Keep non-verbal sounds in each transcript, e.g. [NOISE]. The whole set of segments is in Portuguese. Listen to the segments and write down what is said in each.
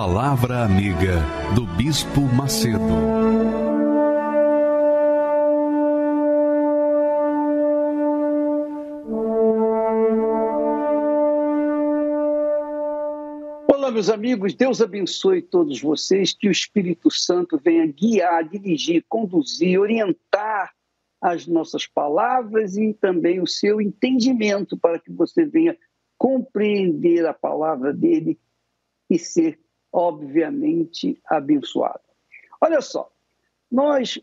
Palavra Amiga do Bispo Macedo. Olá, meus amigos, Deus abençoe todos vocês, que o Espírito Santo venha guiar, dirigir, conduzir, orientar as nossas palavras e também o seu entendimento para que você venha compreender a palavra dele e ser, obviamente, abençoado. Olha só, nós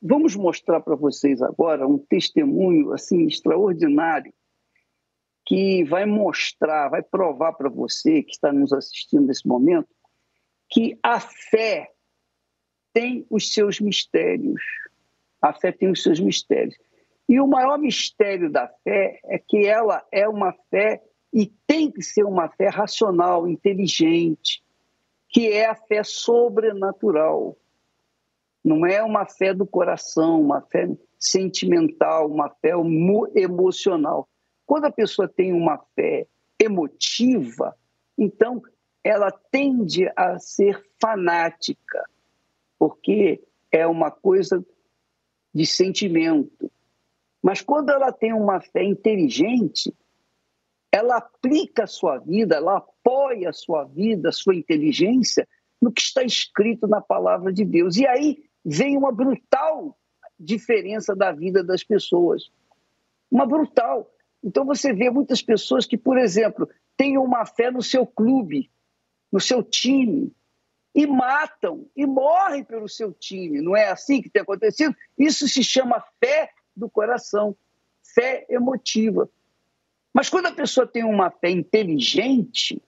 vamos mostrar para vocês agora um testemunho assim extraordinário que vai mostrar, vai provar para você que está nos assistindo nesse momento que a fé tem os seus mistérios. A fé tem os seus mistérios. E o maior mistério da fé é que ela é uma fé e tem que ser uma fé racional, inteligente, que é a fé sobrenatural. Não é uma fé do coração, uma fé sentimental, uma fé emocional. Quando a pessoa tem uma fé emotiva, então ela tende a ser fanática, porque é uma coisa de sentimento. Mas quando ela tem uma fé inteligente, ela aplica a sua vida, ela apoia a sua vida, a sua inteligência no que está escrito na palavra de Deus. E aí vem uma brutal diferença da vida das pessoas. Uma brutal. Então você vê muitas pessoas que, por exemplo, têm uma fé no seu clube, no seu time, e matam e morrem pelo seu time. Não é assim que tem acontecido? Isso se chama fé do coração, fé emotiva. Mas quando a pessoa tem uma fé inteligente,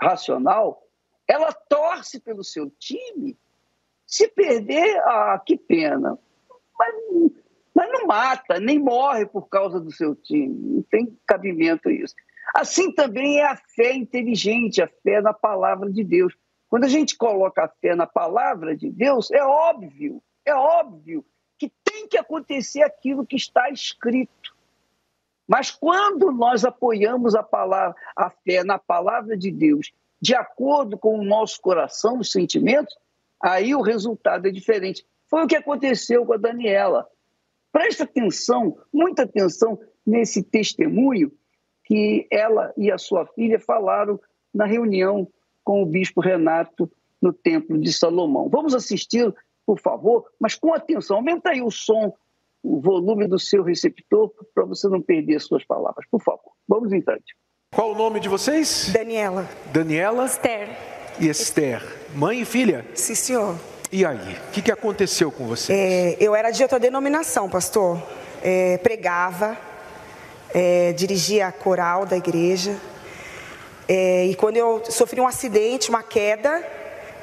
racional, ela torce pelo seu time. Se perder, ah, que pena. Mas, mas não mata, nem morre por causa do seu time. Não tem cabimento isso. Assim também é a fé inteligente, a fé na palavra de Deus. Quando a gente coloca a fé na palavra de Deus, é óbvio, é óbvio que tem que acontecer aquilo que está escrito. Mas quando nós apoiamos a palavra, a fé na palavra de Deus, de acordo com o nosso coração, os sentimentos, aí o resultado é diferente. Foi o que aconteceu com a Daniela. Presta atenção, muita atenção nesse testemunho que ela e a sua filha falaram na reunião com o bispo Renato no Templo de Salomão. Vamos assistir, por favor, mas com atenção. Aumenta aí o som o volume do seu receptor para você não perder as suas palavras. Por favor, vamos em frente. Qual o nome de vocês? Daniela. Daniela? Esther. E Esther. Mãe e filha? Sim, senhor. E aí, o que, que aconteceu com vocês? É, eu era de outra denominação, pastor. É, pregava, é, dirigia a coral da igreja. É, e quando eu sofri um acidente, uma queda,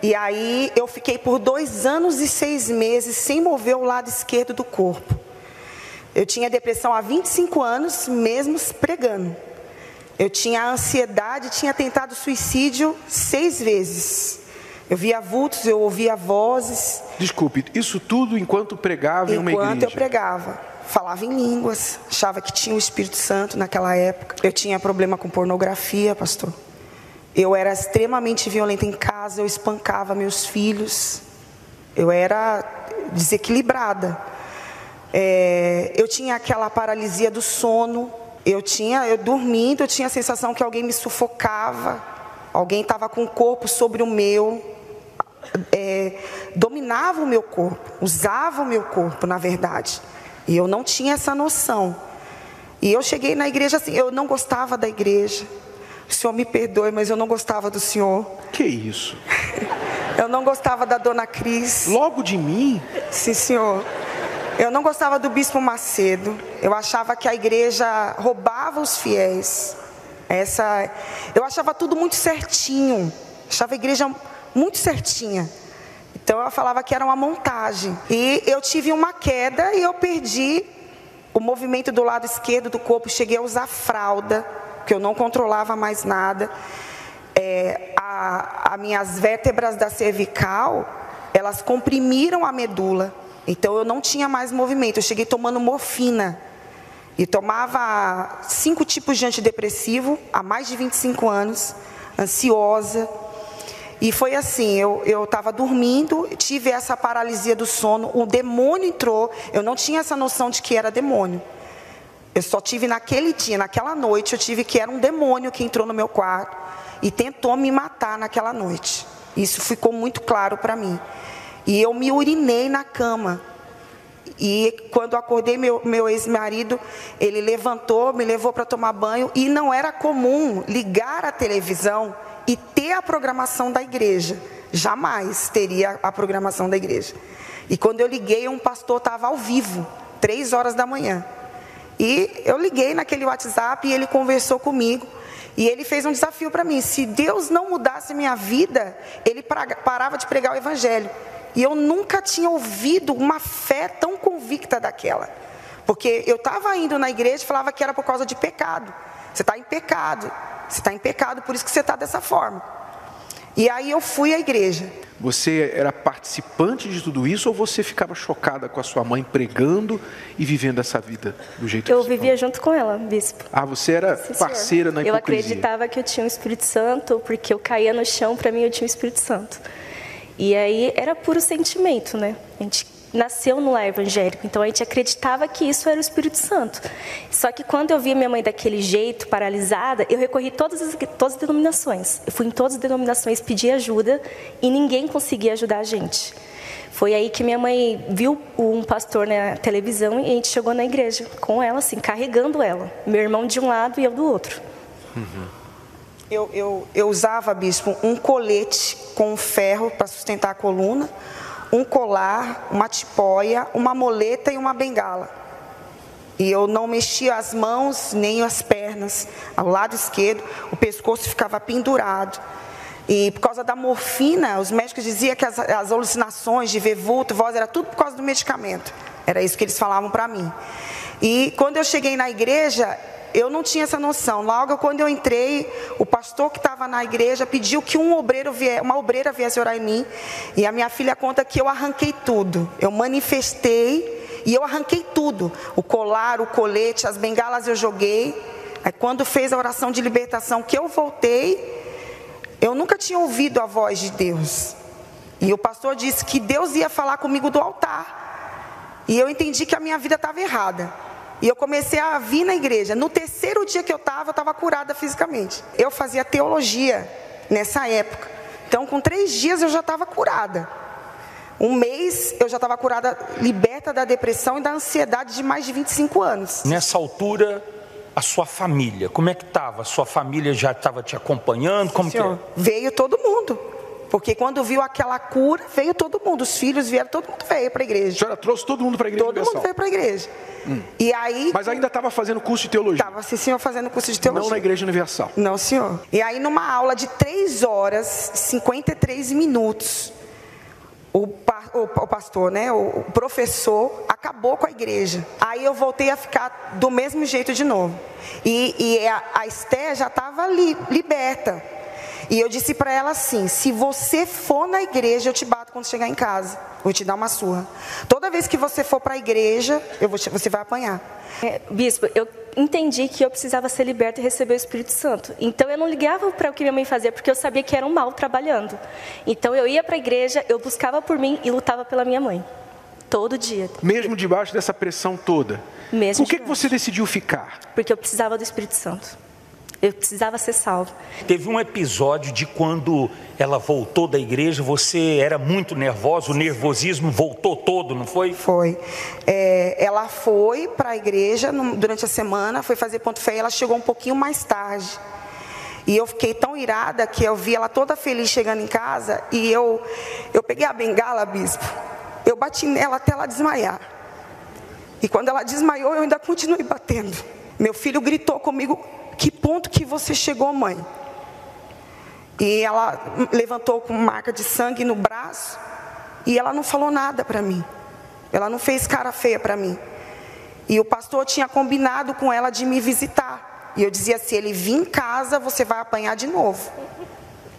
e aí eu fiquei por dois anos e seis meses sem mover o lado esquerdo do corpo. Eu tinha depressão há 25 anos, mesmo pregando. Eu tinha ansiedade, tinha tentado suicídio seis vezes. Eu via vultos, eu ouvia vozes. Desculpe, isso tudo enquanto pregava enquanto em uma igreja? Enquanto eu pregava. Falava em línguas, achava que tinha o Espírito Santo naquela época. Eu tinha problema com pornografia, pastor. Eu era extremamente violenta em casa, eu espancava meus filhos. Eu era desequilibrada. É, eu tinha aquela paralisia do sono. Eu tinha, eu dormindo, eu tinha a sensação que alguém me sufocava. Alguém estava com o corpo sobre o meu. É, dominava o meu corpo, usava o meu corpo, na verdade. E eu não tinha essa noção. E eu cheguei na igreja assim, eu não gostava da igreja. O senhor me perdoe, mas eu não gostava do senhor. Que isso? [LAUGHS] eu não gostava da dona Cris. Logo de mim? Sim, senhor. Eu não gostava do bispo Macedo. Eu achava que a igreja roubava os fiéis. Essa, eu achava tudo muito certinho. Achava a igreja muito certinha. Então eu falava que era uma montagem. E eu tive uma queda e eu perdi o movimento do lado esquerdo do corpo. Cheguei a usar fralda, porque eu não controlava mais nada. É, a, as minhas vértebras da cervical, elas comprimiram a medula. Então eu não tinha mais movimento. Eu cheguei tomando morfina. E tomava cinco tipos de antidepressivo há mais de 25 anos, ansiosa. E foi assim, eu estava dormindo, tive essa paralisia do sono, o demônio entrou, eu não tinha essa noção de que era demônio. Eu só tive naquele dia, naquela noite, eu tive que era um demônio que entrou no meu quarto e tentou me matar naquela noite. Isso ficou muito claro para mim. E eu me urinei na cama. E quando acordei, meu, meu ex-marido, ele levantou, me levou para tomar banho. E não era comum ligar a televisão e ter a programação da igreja. Jamais teria a programação da igreja. E quando eu liguei, um pastor estava ao vivo, três horas da manhã. E eu liguei naquele WhatsApp e ele conversou comigo. E ele fez um desafio para mim: se Deus não mudasse minha vida, ele parava de pregar o evangelho. E eu nunca tinha ouvido uma fé tão convicta daquela. Porque eu estava indo na igreja e falava que era por causa de pecado. Você está em pecado. Você está em pecado, por isso que você está dessa forma. E aí eu fui à igreja. Você era participante de tudo isso ou você ficava chocada com a sua mãe pregando e vivendo essa vida do jeito eu que Eu vivia junto com ela, bispo. Ah, você era Sim, parceira senhor. na hipocrisia. Eu acreditava que eu tinha o um Espírito Santo, porque eu caía no chão, para mim eu tinha o um Espírito Santo. E aí era puro sentimento, né? A gente nasceu no lar evangélico, então a gente acreditava que isso era o Espírito Santo. Só que quando eu vi minha mãe daquele jeito, paralisada, eu recorri todas as, todas as denominações. Eu fui em todas as denominações pedir ajuda e ninguém conseguia ajudar a gente. Foi aí que minha mãe viu um pastor na televisão e a gente chegou na igreja com ela, assim, carregando ela. Meu irmão de um lado e eu do outro. Uhum. Eu, eu, eu usava, bispo, um colete com ferro para sustentar a coluna um colar, uma tipóia, uma moleta e uma bengala. E eu não mexia as mãos nem as pernas. Ao lado esquerdo, o pescoço ficava pendurado. E por causa da morfina, os médicos diziam que as, as alucinações de ver vulto, voz, era tudo por causa do medicamento. Era isso que eles falavam para mim. E quando eu cheguei na igreja, eu não tinha essa noção. Logo quando eu entrei, o pastor que estava na igreja pediu que um obreiro vier, uma obreira viesse orar em mim. E a minha filha conta que eu arranquei tudo. Eu manifestei e eu arranquei tudo. O colar, o colete, as bengalas eu joguei. Aí quando fez a oração de libertação que eu voltei, eu nunca tinha ouvido a voz de Deus. E o pastor disse que Deus ia falar comigo do altar. E eu entendi que a minha vida estava errada. E eu comecei a vir na igreja. No terceiro dia que eu estava, eu estava curada fisicamente. Eu fazia teologia nessa época. Então, com três dias eu já estava curada. Um mês eu já estava curada, liberta da depressão e da ansiedade de mais de 25 anos. Nessa altura, a sua família, como é que estava? A sua família já estava te acompanhando? Como Senhor, que é? Veio todo mundo. Porque quando viu aquela cura, veio todo mundo. Os filhos vieram, todo mundo veio para a igreja. A senhora trouxe todo mundo para a igreja Todo mundo veio para a igreja. Hum. E aí. Mas ainda estava fazendo curso de teologia? Estava, sim, senhor, fazendo curso de teologia. Não na Igreja Universal? Não, senhor. E aí, numa aula de 3 horas, 53 minutos, o, o, o pastor, né, o, o professor, acabou com a igreja. Aí eu voltei a ficar do mesmo jeito de novo. E, e a, a Esté já estava li, liberta. E eu disse para ela assim: se você for na igreja, eu te bato quando chegar em casa. Vou te dar uma surra. Toda vez que você for para a igreja, eu vou te, você vai apanhar. É, bispo, eu entendi que eu precisava ser liberta e receber o Espírito Santo. Então eu não ligava para o que minha mãe fazia, porque eu sabia que era um mal trabalhando. Então eu ia para a igreja, eu buscava por mim e lutava pela minha mãe. Todo dia. Mesmo debaixo dessa pressão toda. Mesmo Por que, que você decidiu ficar? Porque eu precisava do Espírito Santo. Eu precisava ser salvo. Teve um episódio de quando ela voltou da igreja, você era muito nervosa, o nervosismo voltou todo, não foi? Foi. É, ela foi para a igreja no, durante a semana, foi fazer ponto fé e ela chegou um pouquinho mais tarde. E eu fiquei tão irada que eu vi ela toda feliz chegando em casa e eu, eu peguei a bengala, bispo, eu bati nela até ela desmaiar. E quando ela desmaiou, eu ainda continuei batendo. Meu filho gritou comigo, que ponto que você chegou, mãe? E ela levantou com marca de sangue no braço e ela não falou nada para mim. Ela não fez cara feia para mim. E o pastor tinha combinado com ela de me visitar. E eu dizia: se ele vir em casa, você vai apanhar de novo.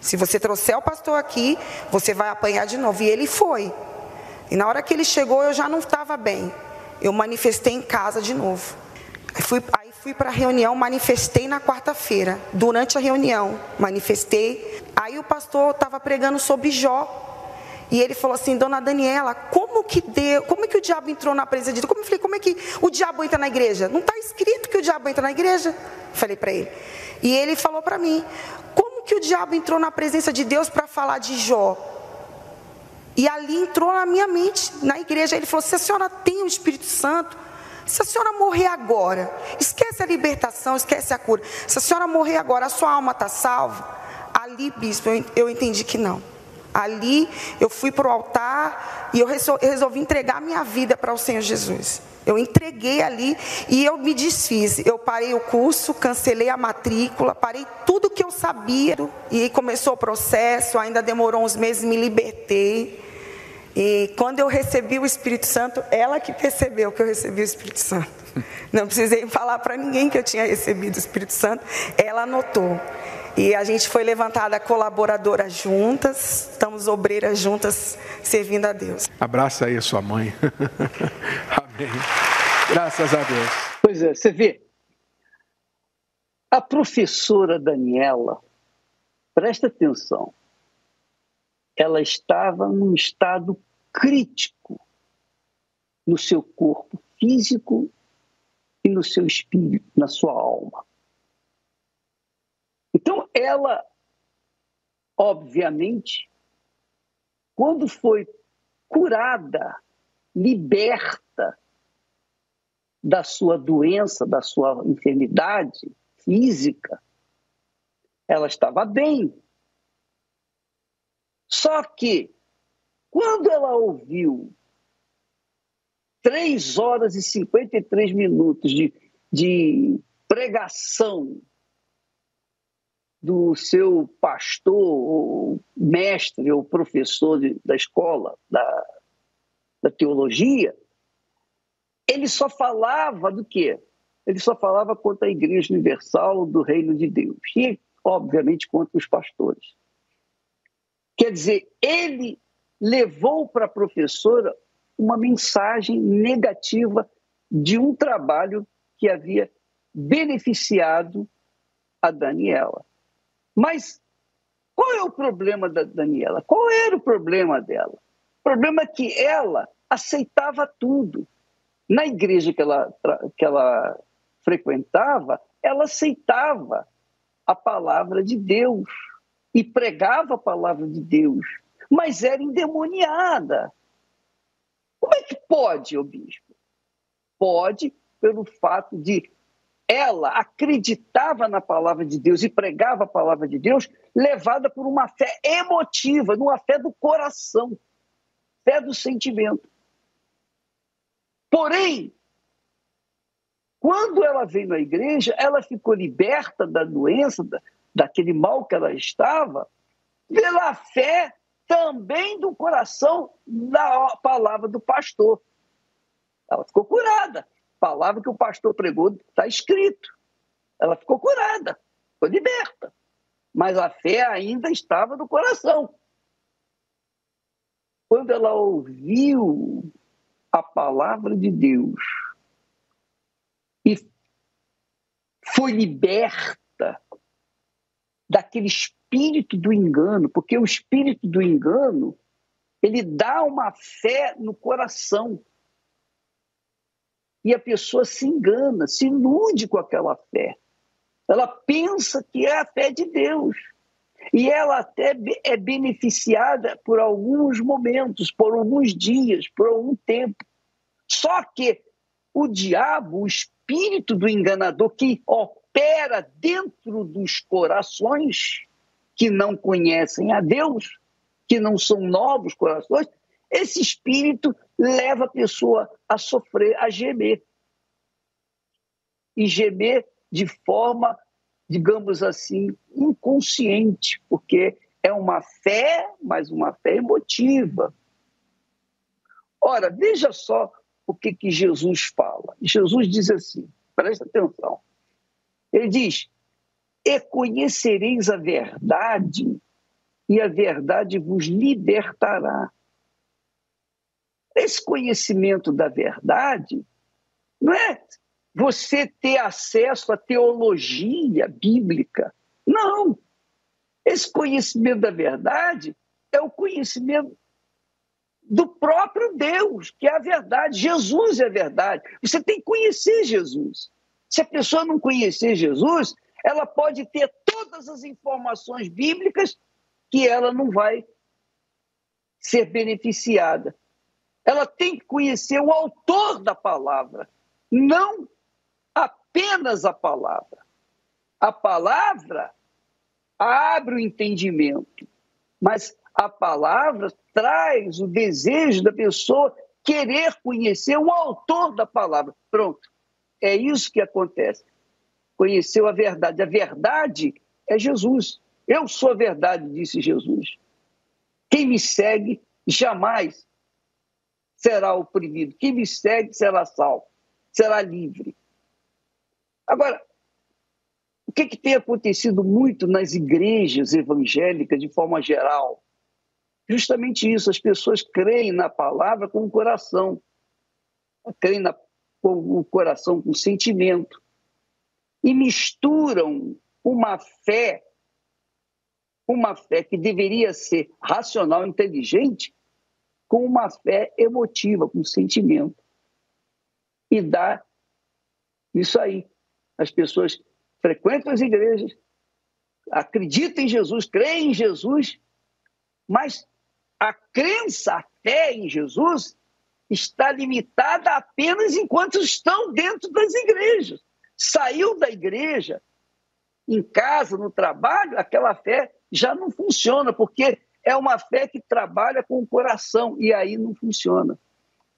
Se você trouxer o pastor aqui, você vai apanhar de novo. E ele foi. E na hora que ele chegou, eu já não estava bem. Eu manifestei em casa de novo. Aí fui, fui para a reunião, manifestei na quarta-feira. Durante a reunião, manifestei. Aí o pastor estava pregando sobre Jó. E ele falou assim, dona Daniela, como que deu, como que o diabo entrou na presença de Deus? Como eu falei, como é que o diabo entra na igreja? Não está escrito que o diabo entra na igreja. Falei para ele. E ele falou para mim, como que o diabo entrou na presença de Deus para falar de Jó? E ali entrou na minha mente, na igreja. Ele falou: se a senhora tem o Espírito Santo, se a senhora morrer agora, esquece a libertação, esquece a cura. Se a senhora morrer agora, a sua alma está salva. Ali, bispo, eu entendi que não. Ali eu fui para o altar e eu resolvi entregar minha vida para o Senhor Jesus. Eu entreguei ali e eu me desfiz. Eu parei o curso, cancelei a matrícula, parei tudo que eu sabia e começou o processo. Ainda demorou uns meses, me libertei. E quando eu recebi o Espírito Santo, ela que percebeu que eu recebi o Espírito Santo. [LAUGHS] Não precisei falar para ninguém que eu tinha recebido o Espírito Santo, ela notou. E a gente foi levantada colaboradora juntas, estamos obreiras juntas servindo a Deus. Abraça aí a sua mãe. [LAUGHS] Amém. Graças a Deus. Pois é, você vê. A professora Daniela, presta atenção, ela estava num estado crítico no seu corpo físico e no seu espírito, na sua alma. Então, ela, obviamente, quando foi curada, liberta da sua doença, da sua enfermidade física, ela estava bem. Só que, quando ela ouviu três horas e 53 minutos de, de pregação do seu pastor, ou mestre ou professor de, da escola, da, da teologia, ele só falava do quê? Ele só falava contra a Igreja Universal do Reino de Deus e, obviamente, contra os pastores. Quer dizer, ele levou para a professora uma mensagem negativa de um trabalho que havia beneficiado a Daniela. Mas qual é o problema da Daniela? Qual era o problema dela? O problema é que ela aceitava tudo. Na igreja que ela, que ela frequentava, ela aceitava a palavra de Deus e pregava a palavra de Deus, mas era endemoniada. Como é que pode, o bispo? Pode pelo fato de ela acreditava na palavra de Deus e pregava a palavra de Deus, levada por uma fé emotiva, numa fé do coração, fé do sentimento. Porém, quando ela veio na igreja, ela ficou liberta da doença, daquele mal que ela estava, pela fé também do coração da palavra do pastor. Ela ficou curada palavra que o pastor pregou está escrito. Ela ficou curada, foi liberta. Mas a fé ainda estava no coração. Quando ela ouviu a palavra de Deus e foi liberta daquele espírito do engano, porque o espírito do engano ele dá uma fé no coração e a pessoa se engana, se ilude com aquela fé. Ela pensa que é a fé de Deus. E ela até é beneficiada por alguns momentos, por alguns dias, por algum tempo. Só que o diabo, o espírito do enganador que opera dentro dos corações que não conhecem a Deus, que não são novos corações, esse espírito leva a pessoa a sofrer, a gemer. E gemer de forma, digamos assim, inconsciente, porque é uma fé, mas uma fé emotiva. Ora, veja só o que, que Jesus fala. Jesus diz assim, presta atenção. Ele diz: E conhecereis a verdade, e a verdade vos libertará. Esse conhecimento da verdade não é você ter acesso à teologia bíblica. Não. Esse conhecimento da verdade é o conhecimento do próprio Deus, que é a verdade. Jesus é a verdade. Você tem que conhecer Jesus. Se a pessoa não conhecer Jesus, ela pode ter todas as informações bíblicas que ela não vai ser beneficiada. Ela tem que conhecer o autor da palavra, não apenas a palavra. A palavra abre o entendimento, mas a palavra traz o desejo da pessoa querer conhecer o autor da palavra. Pronto. É isso que acontece. Conheceu a verdade. A verdade é Jesus. Eu sou a verdade, disse Jesus. Quem me segue jamais será oprimido. Quem me segue será salvo, será livre. Agora, o que, que tem acontecido muito nas igrejas evangélicas, de forma geral? Justamente isso, as pessoas creem na palavra com o coração, creem na, com o coração, com o sentimento, e misturam uma fé, uma fé que deveria ser racional, inteligente, com uma fé emotiva, com sentimento. E dá isso aí. As pessoas frequentam as igrejas, acreditam em Jesus, creem em Jesus, mas a crença, a fé em Jesus está limitada apenas enquanto estão dentro das igrejas. Saiu da igreja, em casa, no trabalho, aquela fé já não funciona, porque é uma fé que trabalha com o coração e aí não funciona.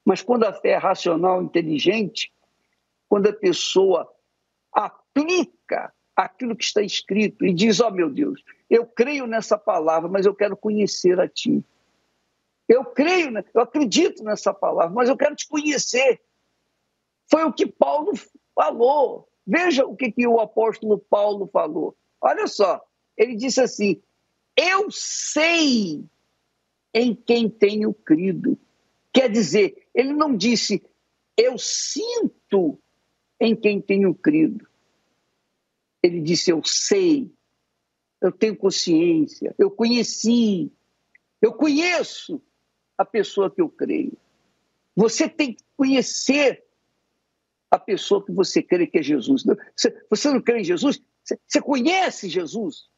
Mas quando a fé é racional, inteligente, quando a pessoa aplica aquilo que está escrito e diz: Ó oh, meu Deus, eu creio nessa palavra, mas eu quero conhecer a Ti. Eu creio, eu acredito nessa palavra, mas eu quero te conhecer. Foi o que Paulo falou. Veja o que, que o apóstolo Paulo falou. Olha só, ele disse assim: Eu sei em quem tenho crido. Quer dizer, ele não disse, eu sinto em quem tenho crido. Ele disse, eu sei, eu tenho consciência, eu conheci, eu conheço a pessoa que eu creio. Você tem que conhecer a pessoa que você crê que é Jesus. Você não crê em Jesus? Você conhece Jesus?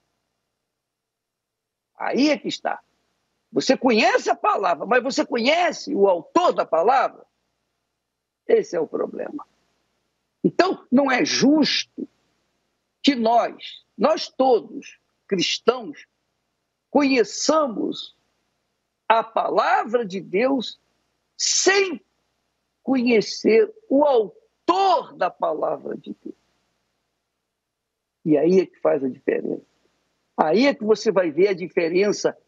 Aí é que está. Você conhece a palavra, mas você conhece o autor da palavra? Esse é o problema. Então, não é justo que nós, nós todos, cristãos, conheçamos a palavra de Deus sem conhecer o autor da palavra de Deus. E aí é que faz a diferença. Aí é que você vai ver a diferença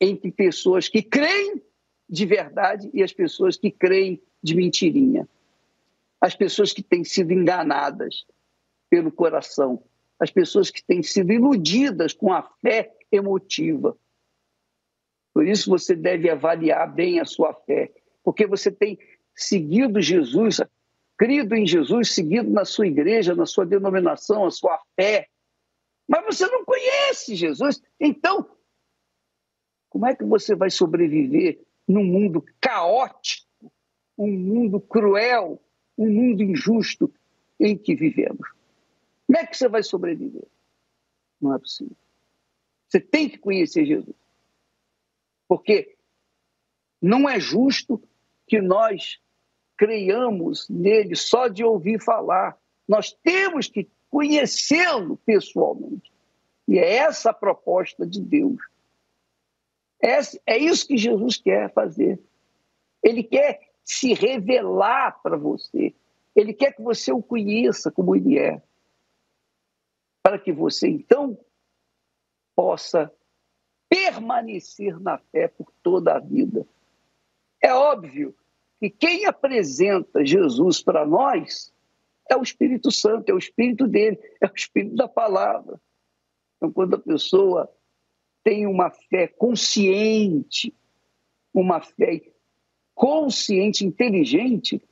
entre pessoas que creem de verdade e as pessoas que creem de mentirinha. As pessoas que têm sido enganadas pelo coração, as pessoas que têm sido iludidas com a fé emotiva. Por isso você deve avaliar bem a sua fé, porque você tem seguido Jesus, crido em Jesus, seguido na sua igreja, na sua denominação, a sua fé. Mas você não conhece Jesus. Então, como é que você vai sobreviver num mundo caótico, um mundo cruel, um mundo injusto em que vivemos? Como é que você vai sobreviver? Não é possível. Você tem que conhecer Jesus. Porque não é justo que nós creiamos nele só de ouvir falar. Nós temos que conhecê-lo pessoalmente. E é essa a proposta de Deus. É, é isso que Jesus quer fazer. Ele quer se revelar para você. Ele quer que você o conheça como ele é. Para que você, então, possa permanecer na fé por toda a vida. É óbvio que quem apresenta Jesus para nós é o Espírito Santo, é o Espírito dele, é o Espírito da palavra. Então, quando a pessoa tem uma fé consciente, uma fé consciente, inteligente,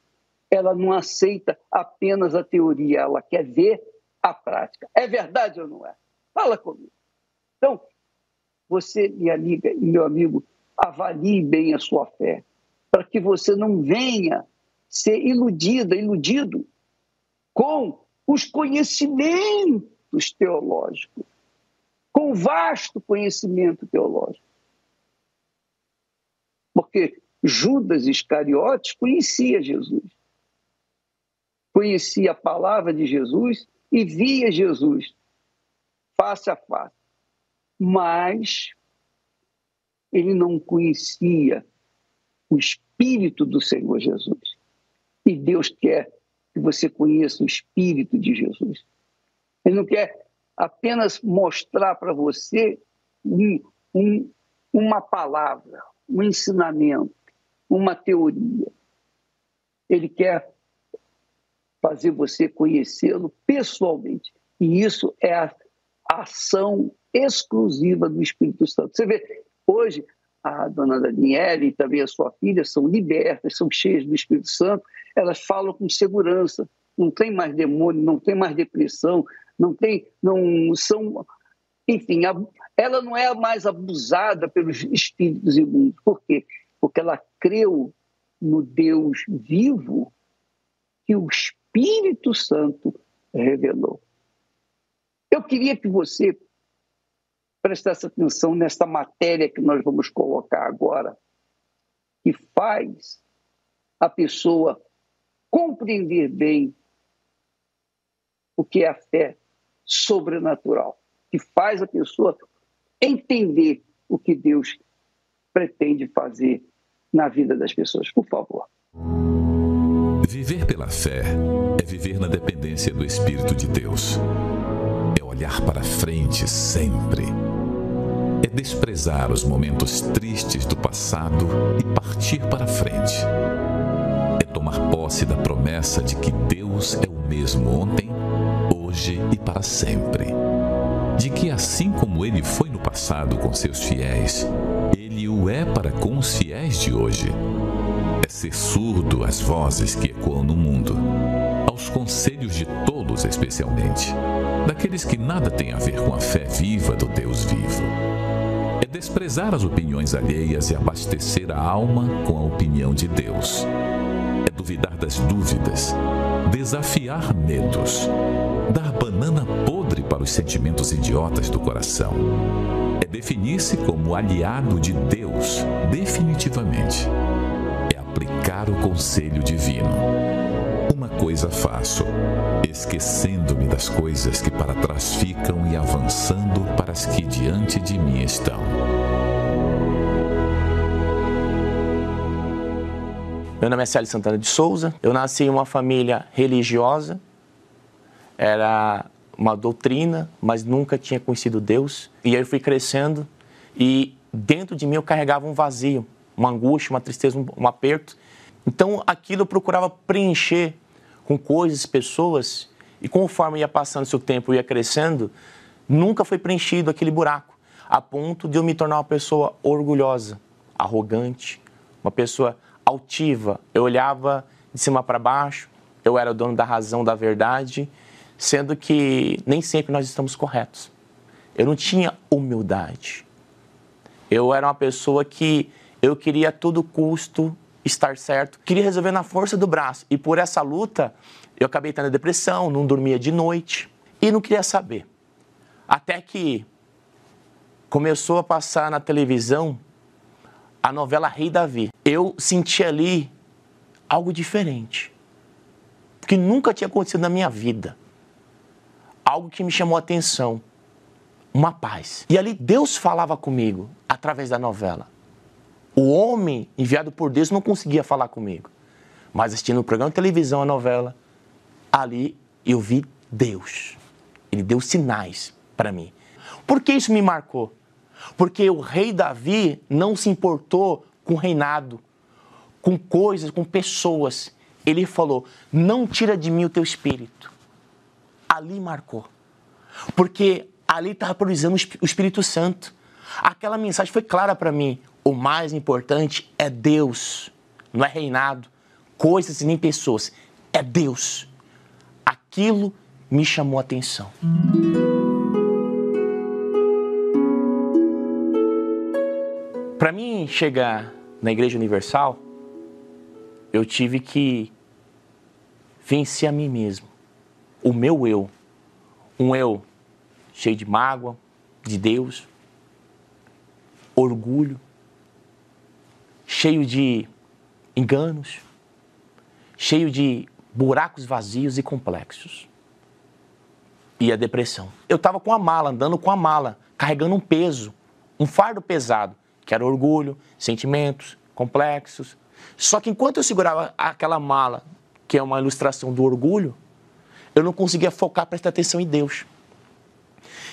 ela não aceita apenas a teoria, ela quer ver a prática. É verdade ou não é? Fala comigo. Então, você, minha amiga e meu amigo, avalie bem a sua fé, para que você não venha ser iludida, iludido com os conhecimentos teológicos, com o vasto conhecimento teológico. Porque Judas Iscariotes conhecia Jesus, conhecia a palavra de Jesus e via Jesus face a face, mas ele não conhecia o Espírito do Senhor Jesus. E Deus quer que você conheça o Espírito de Jesus. Ele não quer apenas mostrar para você um, um, uma palavra, um ensinamento, uma teoria. Ele quer fazer você conhecê-lo pessoalmente. E isso é a ação exclusiva do Espírito Santo. Você vê, hoje, a dona Daniela e também a sua filha são libertas, são cheias do Espírito Santo, elas falam com segurança, não tem mais demônio, não tem mais depressão, não tem, não são, enfim, ela não é mais abusada pelos espíritos imundos. Por quê? Porque ela creu no Deus vivo que o Espírito Santo revelou. Eu queria que você prestasse atenção nesta matéria que nós vamos colocar agora, que faz a pessoa compreender bem o que é a fé sobrenatural, que faz a pessoa entender o que Deus pretende fazer na vida das pessoas. Por favor. Viver pela fé é viver na dependência do Espírito de Deus. É olhar para frente sempre. É desprezar os momentos tristes do passado e partir para frente. É tomar posse da promessa de que Deus é o mesmo ontem, hoje e para sempre. De que, assim como ele foi no passado com seus fiéis, ele o é para com os fiéis de hoje. É ser surdo às vozes que ecoam no mundo, aos conselhos de tolos especialmente, daqueles que nada têm a ver com a fé viva do Deus vivo. É desprezar as opiniões alheias e abastecer a alma com a opinião de Deus. É duvidar das dúvidas, desafiar medos, dar banana podre para os sentimentos idiotas do coração. É definir-se como aliado de Deus, definitivamente. É aplicar o conselho divino. Uma coisa faço, esquecendo-me das coisas que para trás ficam e avançando para as que diante de mim estão. Meu nome é Célio Santana de Souza. Eu nasci em uma família religiosa. Era uma doutrina, mas nunca tinha conhecido Deus. E aí eu fui crescendo e dentro de mim eu carregava um vazio, uma angústia, uma tristeza, um, aperto. Então aquilo eu procurava preencher com coisas, pessoas. E conforme ia passando o tempo ia crescendo, nunca foi preenchido aquele buraco, a ponto de eu me tornar uma pessoa orgulhosa, arrogante, uma pessoa altiva. Eu olhava de cima para baixo, eu era o dono da razão, da verdade, sendo que nem sempre nós estamos corretos. Eu não tinha humildade. Eu era uma pessoa que eu queria a todo custo estar certo, queria resolver na força do braço. E por essa luta, eu acabei tendo depressão, não dormia de noite e não queria saber. Até que começou a passar na televisão a novela Rei Davi. Eu senti ali algo diferente, que nunca tinha acontecido na minha vida. Algo que me chamou a atenção, uma paz. E ali Deus falava comigo através da novela. O homem enviado por Deus não conseguia falar comigo. Mas assistindo o programa de televisão, a novela, ali eu vi Deus. Ele deu sinais para mim. Por que isso me marcou? Porque o rei Davi não se importou com reinado, com coisas, com pessoas. Ele falou: Não tira de mim o teu espírito. Ali marcou. Porque ali estava priorizando o Espírito Santo. Aquela mensagem foi clara para mim. O mais importante é Deus, não é reinado, coisas e nem pessoas. é Deus. Aquilo me chamou a atenção. Para mim chegar na Igreja Universal, eu tive que vencer a mim mesmo, o meu eu, um eu cheio de mágoa de Deus, orgulho, cheio de enganos, cheio de buracos vazios e complexos. E a depressão. Eu estava com a mala, andando com a mala, carregando um peso, um fardo pesado, que era orgulho, sentimentos complexos. Só que enquanto eu segurava aquela mala, que é uma ilustração do orgulho, eu não conseguia focar, prestar atenção em Deus.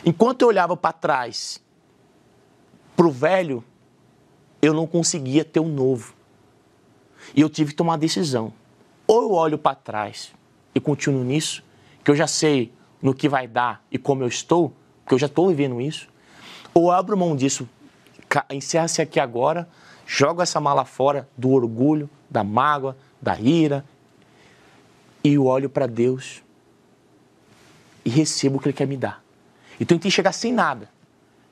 Enquanto eu olhava para trás, para o velho, eu não conseguia ter o um novo. E eu tive que tomar uma decisão. Ou eu olho para trás e continuo nisso, que eu já sei no que vai dar e como eu estou, porque eu já estou vivendo isso, ou abro mão disso, encerra-se aqui agora, jogo essa mala fora do orgulho, da mágoa, da ira, e olho para Deus e recebo o que Ele quer me dar. Então eu tentei chegar sem nada,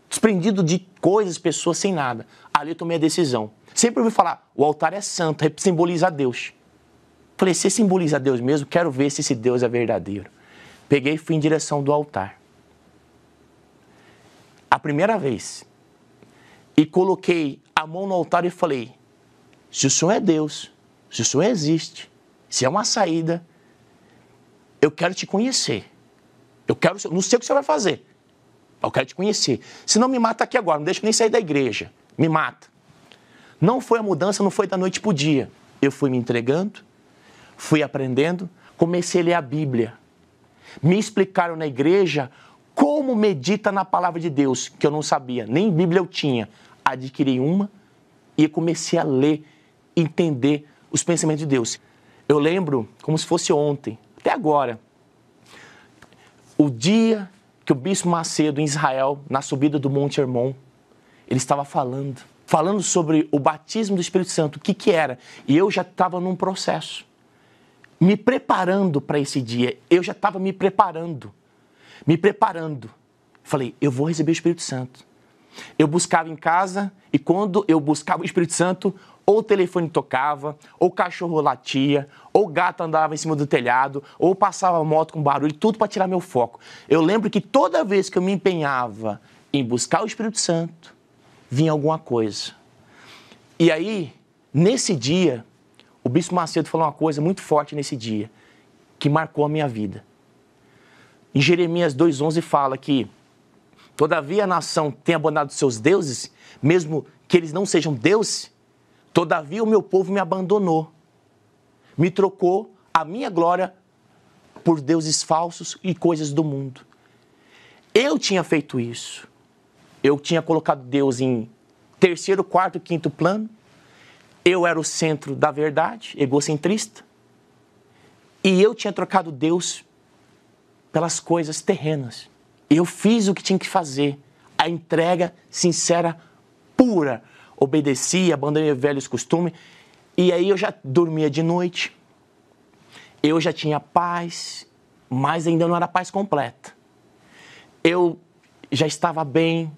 desprendido de coisas, pessoas, sem nada. Ali eu tomei a decisão. Sempre ouvi falar, o altar é santo, simboliza Deus. Falei, se simboliza Deus mesmo, quero ver se esse Deus é verdadeiro. Peguei e fui em direção do altar. A primeira vez. E coloquei a mão no altar e falei: se o Senhor é Deus, se o Senhor existe, se é uma saída, eu quero te conhecer. Eu quero, não sei o que você vai fazer. Eu quero te conhecer. Se não me mata aqui agora, não deixa nem sair da igreja. Me mata. Não foi a mudança, não foi da noite para o dia. Eu fui me entregando, fui aprendendo, comecei a ler a Bíblia. Me explicaram na igreja como medita na palavra de Deus, que eu não sabia, nem Bíblia eu tinha. Adquiri uma e comecei a ler, entender os pensamentos de Deus. Eu lembro como se fosse ontem, até agora, o dia que o bispo Macedo, em Israel, na subida do Monte Hermon, ele estava falando, falando sobre o batismo do Espírito Santo, o que, que era. E eu já estava num processo me preparando para esse dia. Eu já estava me preparando, me preparando. Falei, eu vou receber o Espírito Santo. Eu buscava em casa e quando eu buscava o Espírito Santo, ou o telefone tocava, ou o cachorro latia, ou o gato andava em cima do telhado, ou passava a moto com barulho, tudo para tirar meu foco. Eu lembro que toda vez que eu me empenhava em buscar o Espírito Santo, vinha alguma coisa. E aí, nesse dia, o Bispo Macedo falou uma coisa muito forte nesse dia, que marcou a minha vida. Em Jeremias 2,11 fala que, todavia a nação tem abandonado seus deuses, mesmo que eles não sejam deuses, todavia o meu povo me abandonou, me trocou a minha glória por deuses falsos e coisas do mundo. Eu tinha feito isso. Eu tinha colocado Deus em terceiro, quarto, quinto plano eu era o centro da verdade, egocentrista. E eu tinha trocado Deus pelas coisas terrenas. Eu fiz o que tinha que fazer. A entrega sincera, pura. Obedeci, abandonei velhos costumes. E aí eu já dormia de noite. Eu já tinha paz, mas ainda não era paz completa. Eu já estava bem,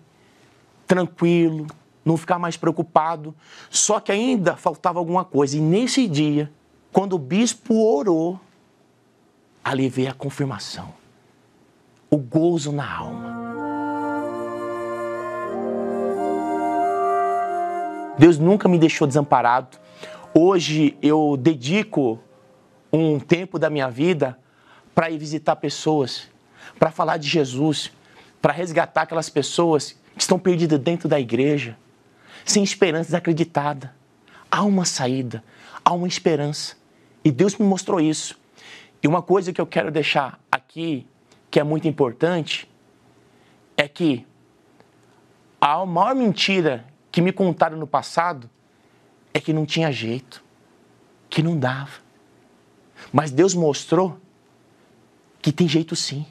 tranquilo, não ficar mais preocupado. Só que ainda faltava alguma coisa. E nesse dia, quando o bispo orou, ali veio a confirmação. O gozo na alma. Deus nunca me deixou desamparado. Hoje eu dedico um tempo da minha vida para ir visitar pessoas, para falar de Jesus, para resgatar aquelas pessoas que estão perdidas dentro da igreja, sem esperança, desacreditada. Há uma saída, há uma esperança. E Deus me mostrou isso. E uma coisa que eu quero deixar aqui, que é muito importante, é que a maior mentira que me contaram no passado é que não tinha jeito, que não dava. Mas Deus mostrou que tem jeito sim.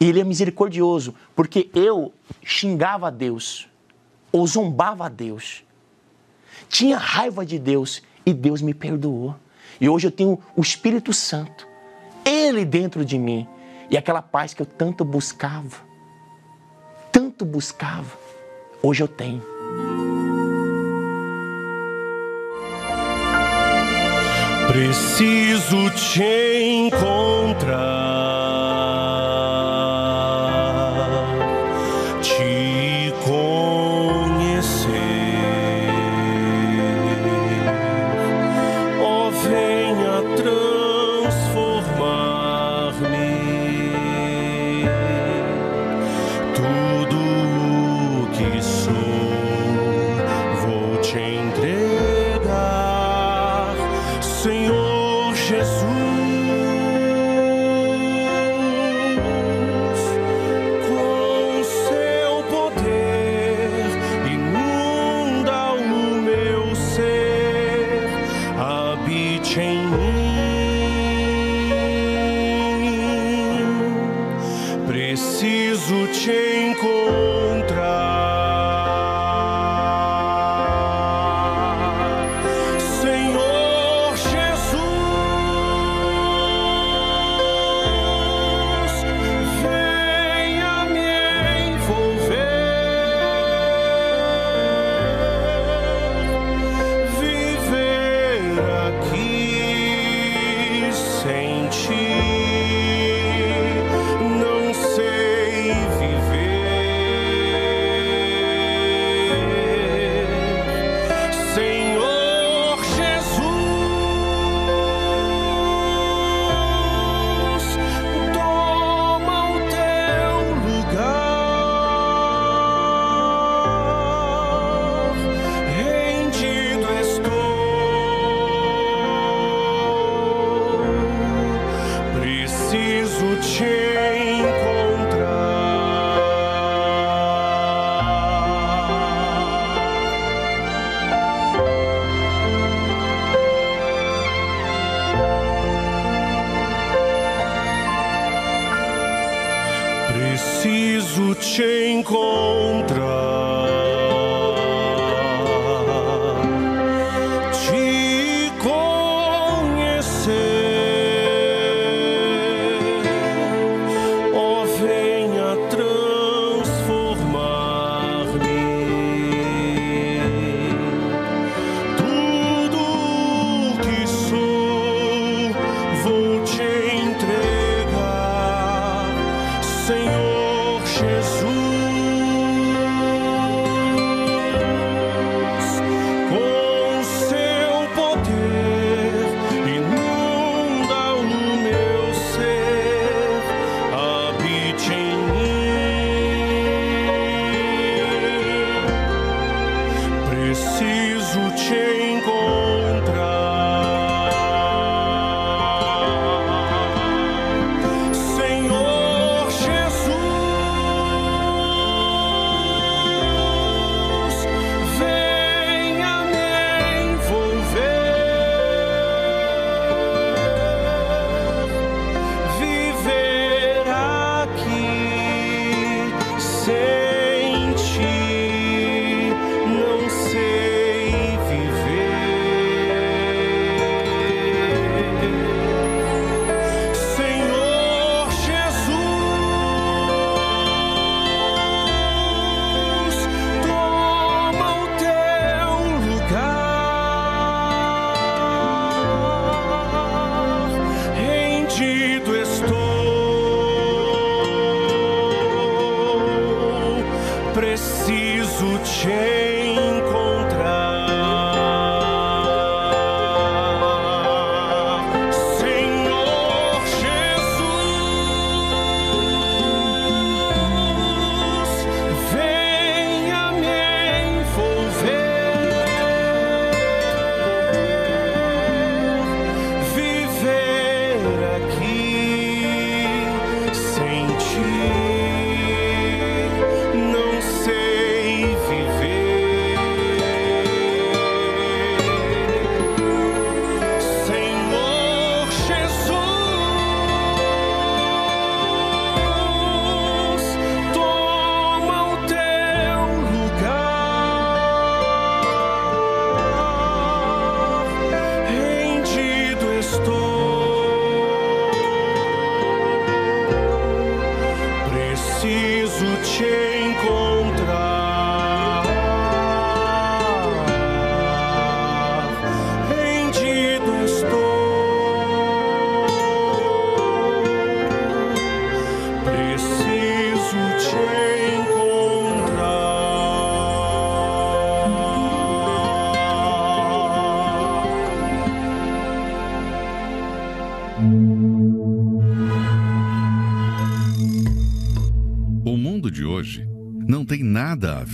E Ele é misericordioso, porque eu xingava a Deus ou zombava a Deus. Tinha raiva de Deus e Deus me perdoou. E hoje eu tenho o Espírito Santo, Ele dentro de mim. E aquela paz que eu tanto buscava, tanto buscava, hoje eu tenho. Preciso te encontrar.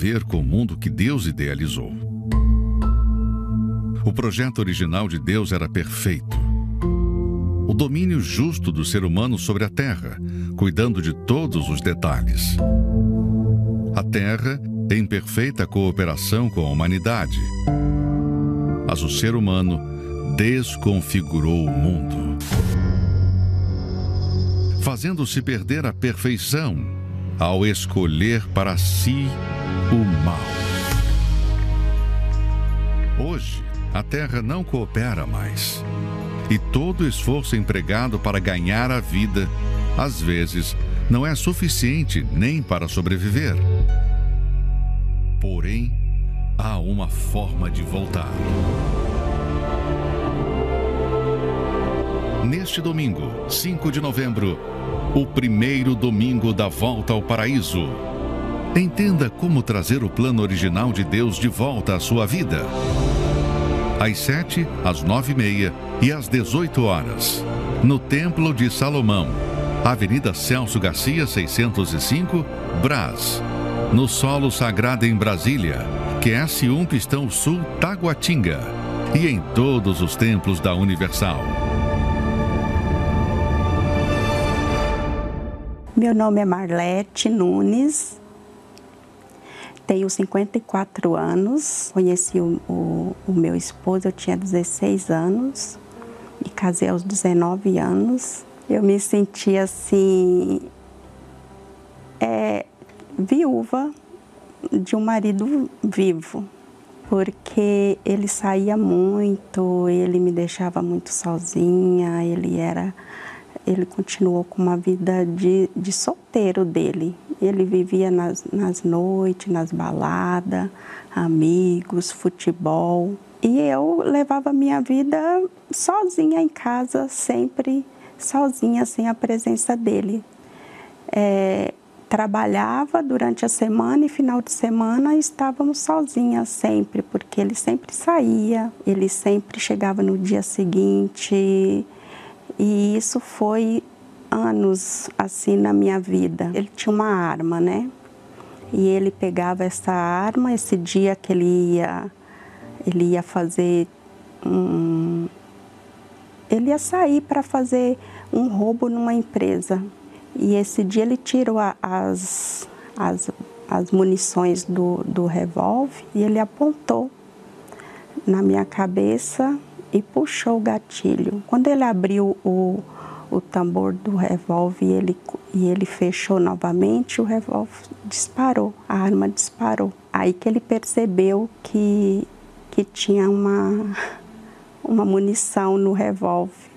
Ver com o mundo que Deus idealizou. O projeto original de Deus era perfeito. O domínio justo do ser humano sobre a terra, cuidando de todos os detalhes. A terra em perfeita cooperação com a humanidade. Mas o ser humano desconfigurou o mundo, fazendo-se perder a perfeição ao escolher para si o mal. Hoje, a Terra não coopera mais. E todo esforço empregado para ganhar a vida, às vezes, não é suficiente nem para sobreviver. Porém, há uma forma de voltar. Neste domingo, 5 de novembro, o primeiro domingo da volta ao paraíso. Entenda como trazer o plano original de Deus de volta à sua vida. Às 7, às 9 e meia e às 18 horas, no Templo de Salomão, Avenida Celso Garcia, 605, Brás, no Solo Sagrado em Brasília, QS1 Pistão Sul, Taguatinga, e em todos os templos da Universal. Meu nome é Marlete Nunes, tenho 54 anos, conheci o, o, o, meu esposo, eu tinha 16 anos e casei aos 19 anos. Eu me senti assim, é, viúva de um marido vivo, porque ele saía muito, ele me deixava muito sozinha, ele era ele continuou com uma vida de, de solteiro dele. Ele vivia nas, nas noites, nas baladas, amigos, futebol. E eu levava minha vida sozinha em casa, sempre sozinha, sem a presença dele. É, trabalhava durante a semana e final de semana estávamos sozinhas sempre, porque ele sempre saía, ele sempre chegava no dia seguinte e isso foi anos assim na minha vida. Ele tinha uma arma, né? E ele pegava essa arma, esse dia que ele ia, ele ia fazer um, ele ia sair para fazer um roubo numa empresa. E esse dia ele tirou as, as, as munições do, do revólver e ele apontou na minha cabeça e puxou o gatilho. Quando ele abriu o, o tambor do revólver e ele, e ele fechou novamente, o revólver disparou, a arma disparou. Aí que ele percebeu que, que tinha uma, uma munição no revólver.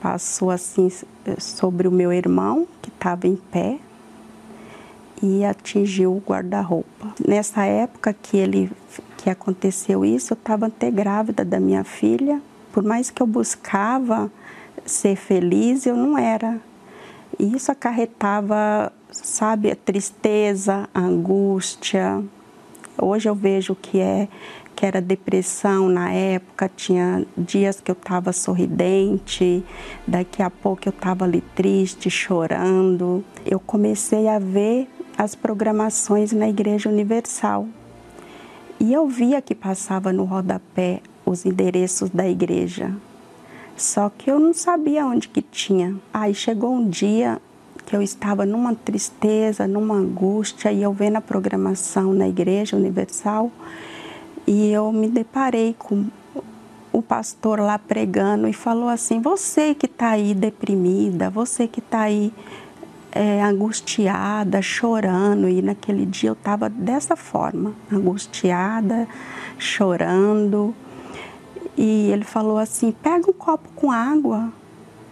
Passou assim sobre o meu irmão, que estava em pé, e atingiu o guarda-roupa. Nessa época que ele que aconteceu isso, eu estava até grávida da minha filha. Por mais que eu buscava ser feliz, eu não era. E isso acarretava, sabe, a tristeza, a angústia. Hoje eu vejo que é que era depressão na época, tinha dias que eu estava sorridente, daqui a pouco eu estava ali triste, chorando. Eu comecei a ver as programações na Igreja Universal. E eu via que passava no rodapé os endereços da igreja. Só que eu não sabia onde que tinha. Aí chegou um dia que eu estava numa tristeza, numa angústia, e eu vendo a programação na Igreja Universal, e eu me deparei com o pastor lá pregando e falou assim: Você que está aí deprimida, você que está aí é, angustiada, chorando. E naquele dia eu estava dessa forma, angustiada, chorando. E ele falou assim: pega um copo com água,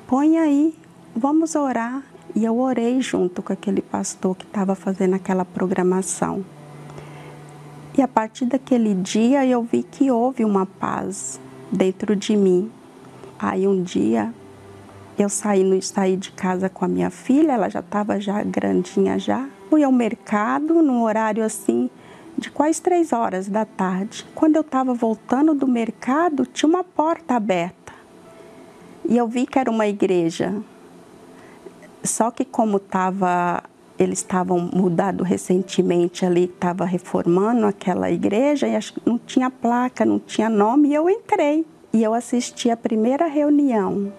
põe aí, vamos orar. E eu orei junto com aquele pastor que estava fazendo aquela programação. E a partir daquele dia eu vi que houve uma paz dentro de mim. Aí um dia eu saí, saí de casa com a minha filha, ela já estava já grandinha já. Fui ao mercado num horário assim de quase três horas da tarde. Quando eu estava voltando do mercado, tinha uma porta aberta. E eu vi que era uma igreja. Só que como estava eles estavam mudado recentemente ali, estava reformando aquela igreja e não tinha placa, não tinha nome, e eu entrei. E eu assisti a primeira reunião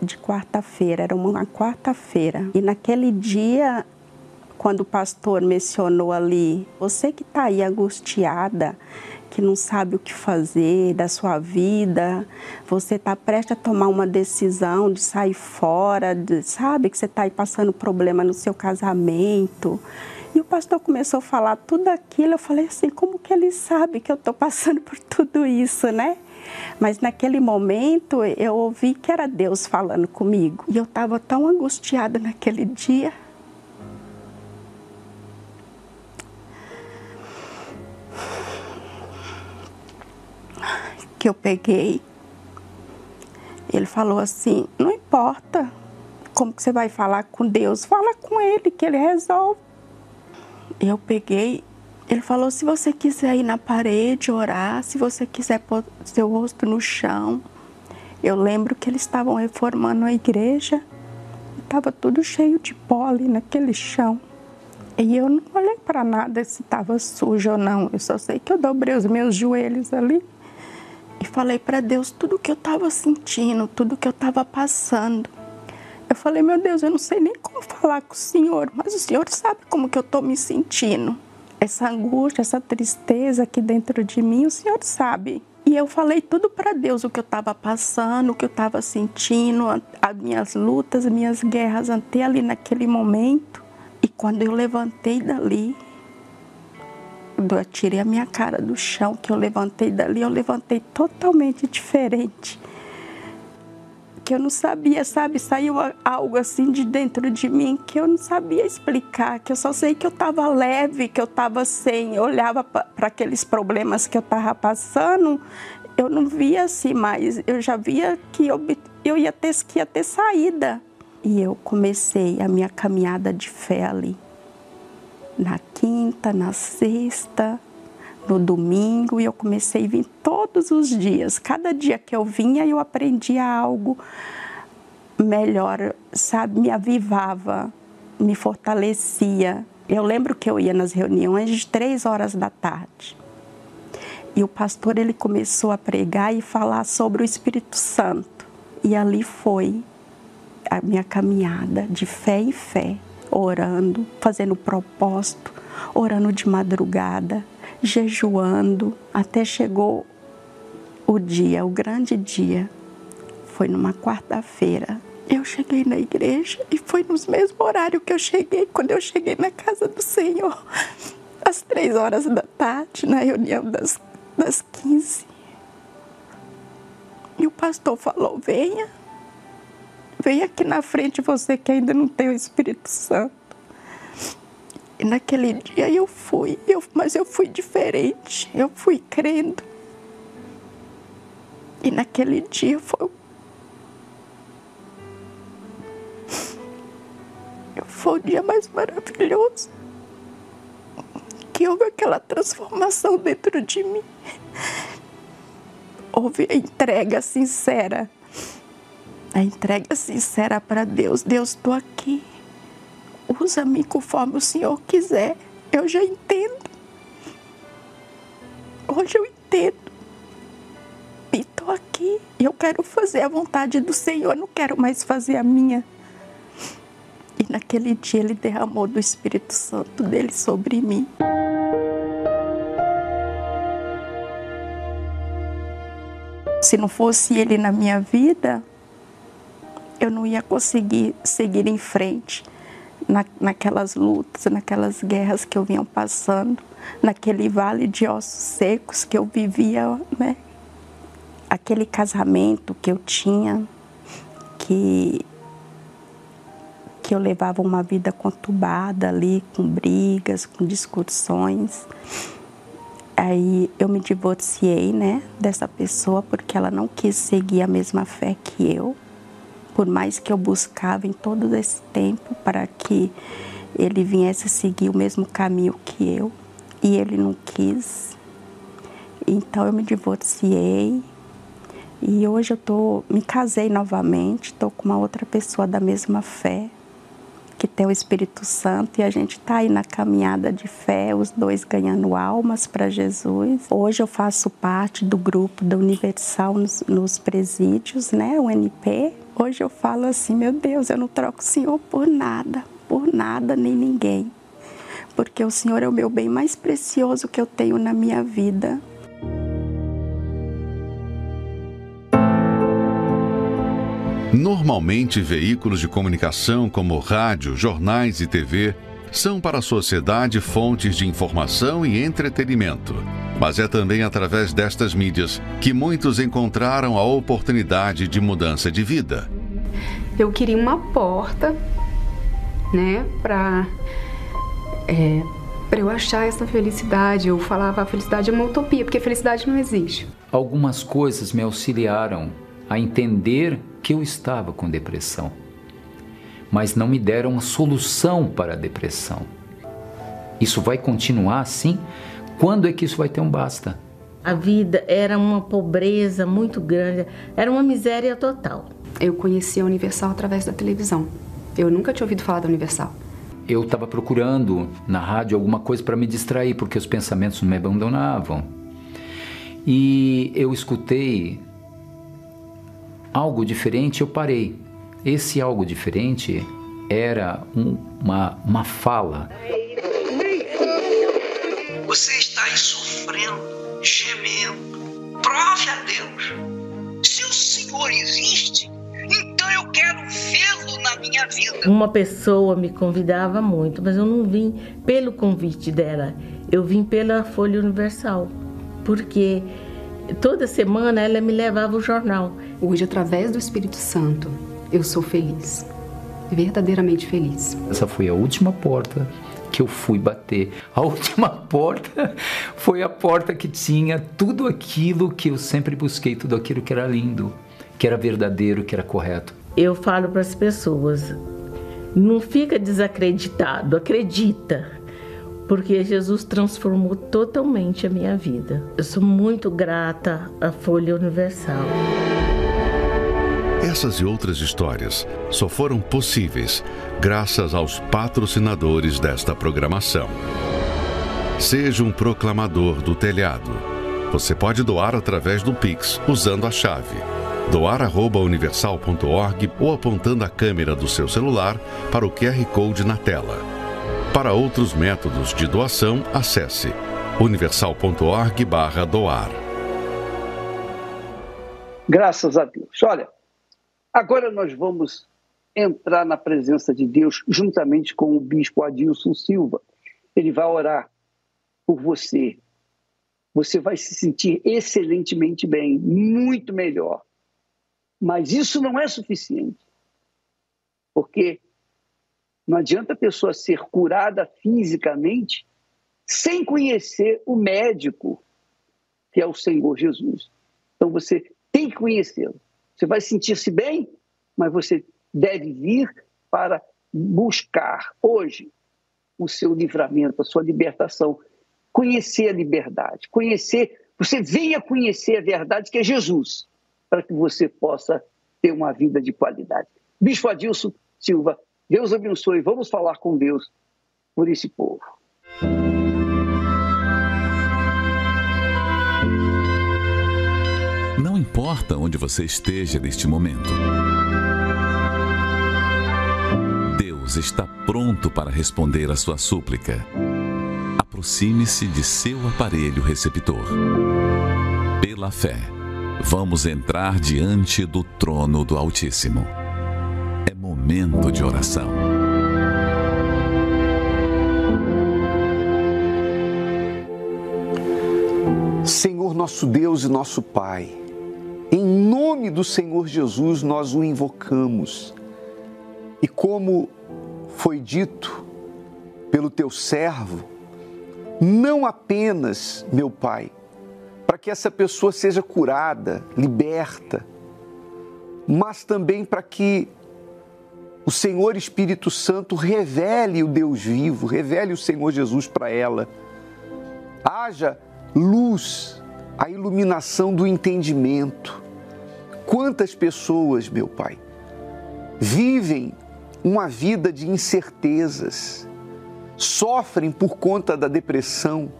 de quarta-feira, era uma quarta-feira. E naquele dia, quando o pastor mencionou ali, você que está aí angustiada, que não sabe o que fazer da sua vida, você está prestes a tomar uma decisão de sair fora, de, sabe que você está aí passando problema no seu casamento. E o pastor começou a falar tudo aquilo. Eu falei assim: como que ele sabe que eu estou passando por tudo isso, né? Mas naquele momento eu ouvi que era Deus falando comigo. E eu estava tão angustiada naquele dia. Que eu peguei. Ele falou assim: não importa como que você vai falar com Deus, fala com Ele que Ele resolve. Eu peguei, ele falou: se você quiser ir na parede orar, se você quiser pôr seu rosto no chão. Eu lembro que eles estavam reformando a igreja, estava tudo cheio de pó ali naquele chão. E eu não olhei para nada se estava sujo ou não, eu só sei que eu dobrei os meus joelhos ali e falei para Deus tudo que eu estava sentindo, tudo que eu estava passando. Eu falei, meu Deus, eu não sei nem como falar com o Senhor, mas o Senhor sabe como que eu estou me sentindo. Essa angústia, essa tristeza aqui dentro de mim, o Senhor sabe. E eu falei tudo para Deus, o que eu estava passando, o que eu estava sentindo, as minhas lutas, as minhas guerras até ali naquele momento. E quando eu levantei dali, eu tirei a minha cara do chão, que eu levantei dali, eu levantei totalmente diferente. Que eu não sabia, sabe? Saiu algo assim de dentro de mim que eu não sabia explicar, que eu só sei que eu estava leve, que eu estava sem. Eu olhava para aqueles problemas que eu estava passando, eu não via assim mais, eu já via que eu, eu ia, ter, que ia ter saída. E eu comecei a minha caminhada de fé ali na quinta, na sexta, no domingo e eu comecei a vir todos os dias. Cada dia que eu vinha, eu aprendia algo melhor, sabe? Me avivava, me fortalecia. Eu lembro que eu ia nas reuniões de três horas da tarde. E o pastor ele começou a pregar e falar sobre o Espírito Santo. E ali foi a minha caminhada de fé em fé orando, fazendo propósito, orando de madrugada, jejuando, até chegou o dia, o grande dia. Foi numa quarta-feira. Eu cheguei na igreja e foi no mesmo horário que eu cheguei, quando eu cheguei na casa do Senhor, às três horas da tarde, na reunião das, das 15. E o pastor falou: venha, Vem aqui na frente você que ainda não tem o Espírito Santo. E naquele dia eu fui, eu, mas eu fui diferente, eu fui crendo. E naquele dia foi, foi o dia mais maravilhoso. Que houve aquela transformação dentro de mim. Houve a entrega sincera a entrega sincera para Deus. Deus, estou aqui. Usa-me conforme o Senhor quiser. Eu já entendo. Hoje eu entendo. E estou aqui. Eu quero fazer a vontade do Senhor. Não quero mais fazer a minha. E naquele dia ele derramou do Espírito Santo dele sobre mim. Se não fosse ele na minha vida, eu não ia conseguir seguir em frente na, naquelas lutas, naquelas guerras que eu vinha passando, naquele vale de ossos secos que eu vivia, né? Aquele casamento que eu tinha, que que eu levava uma vida conturbada ali, com brigas, com discussões. Aí eu me divorciei, né, dessa pessoa porque ela não quis seguir a mesma fé que eu por mais que eu buscava em todo esse tempo para que ele viesse seguir o mesmo caminho que eu, e ele não quis. Então eu me divorciei e hoje eu tô, me casei novamente, estou com uma outra pessoa da mesma fé. que tem o Espírito Santo e a gente está aí na caminhada de fé, os dois ganhando almas para Jesus. Hoje eu faço parte do grupo da Universal nos, nos presídios, né, o NP. Hoje eu falo assim, meu Deus, eu não troco o Senhor por nada, por nada nem ninguém. Porque o Senhor é o meu bem mais precioso que eu tenho na minha vida. Normalmente, veículos de comunicação como rádio, jornais e TV são para a sociedade fontes de informação e entretenimento. Mas é também através destas mídias que muitos encontraram a oportunidade de mudança de vida. Eu queria uma porta, né, para é, para eu achar essa felicidade. Eu falava a felicidade é uma utopia, porque a felicidade não existe. Algumas coisas me auxiliaram a entender que eu estava com depressão, mas não me deram a solução para a depressão. Isso vai continuar assim? Quando é que isso vai ter um basta? A vida era uma pobreza muito grande, era uma miséria total. Eu conheci a Universal através da televisão. Eu nunca tinha ouvido falar da Universal. Eu estava procurando na rádio alguma coisa para me distrair, porque os pensamentos não me abandonavam. E eu escutei algo diferente, eu parei. Esse algo diferente era um, uma, uma fala. Você está aí sofrendo, gemendo. Prove a Deus. Se o Senhor existe, então eu quero vê-lo na minha vida. Uma pessoa me convidava muito, mas eu não vim pelo convite dela. Eu vim pela Folha Universal. Porque toda semana ela me levava o jornal. Hoje, através do Espírito Santo, eu sou feliz. Verdadeiramente feliz. Essa foi a última porta que eu fui bater. A [LAUGHS] última porta foi a porta que tinha tudo aquilo que eu sempre busquei, tudo aquilo que era lindo, que era verdadeiro, que era correto. Eu falo para as pessoas: não fica desacreditado, acredita porque Jesus transformou totalmente a minha vida. Eu sou muito grata à Folha Universal. Essas e outras histórias só foram possíveis graças aos patrocinadores desta programação. Seja um proclamador do telhado. Você pode doar através do Pix usando a chave doar@universal.org ou apontando a câmera do seu celular para o QR Code na tela. Para outros métodos de doação, acesse universal.org/doar. Graças a Deus. Olha, agora nós vamos entrar na presença de Deus juntamente com o bispo Adilson Silva. Ele vai orar por você. Você vai se sentir excelentemente bem, muito melhor. Mas isso não é suficiente. Porque não adianta a pessoa ser curada fisicamente sem conhecer o médico, que é o Senhor Jesus. Então você tem que conhecê-lo. Você vai sentir-se bem, mas você deve vir para buscar hoje o seu livramento, a sua libertação, conhecer a liberdade, conhecer, você venha conhecer a verdade que é Jesus, para que você possa ter uma vida de qualidade. Bispo Adilson Silva, Deus abençoe. Vamos falar com Deus por esse povo. Importa onde você esteja neste momento. Deus está pronto para responder a sua súplica. Aproxime-se de seu aparelho receptor. Pela fé, vamos entrar diante do trono do Altíssimo momento de oração. Senhor nosso Deus e nosso Pai, nome do Senhor Jesus nós o invocamos. E como foi dito pelo teu servo, não apenas, meu Pai, para que essa pessoa seja curada, liberta, mas também para que o Senhor Espírito Santo revele o Deus vivo, revele o Senhor Jesus para ela. Haja luz, a iluminação do entendimento. Quantas pessoas, meu Pai, vivem uma vida de incertezas, sofrem por conta da depressão,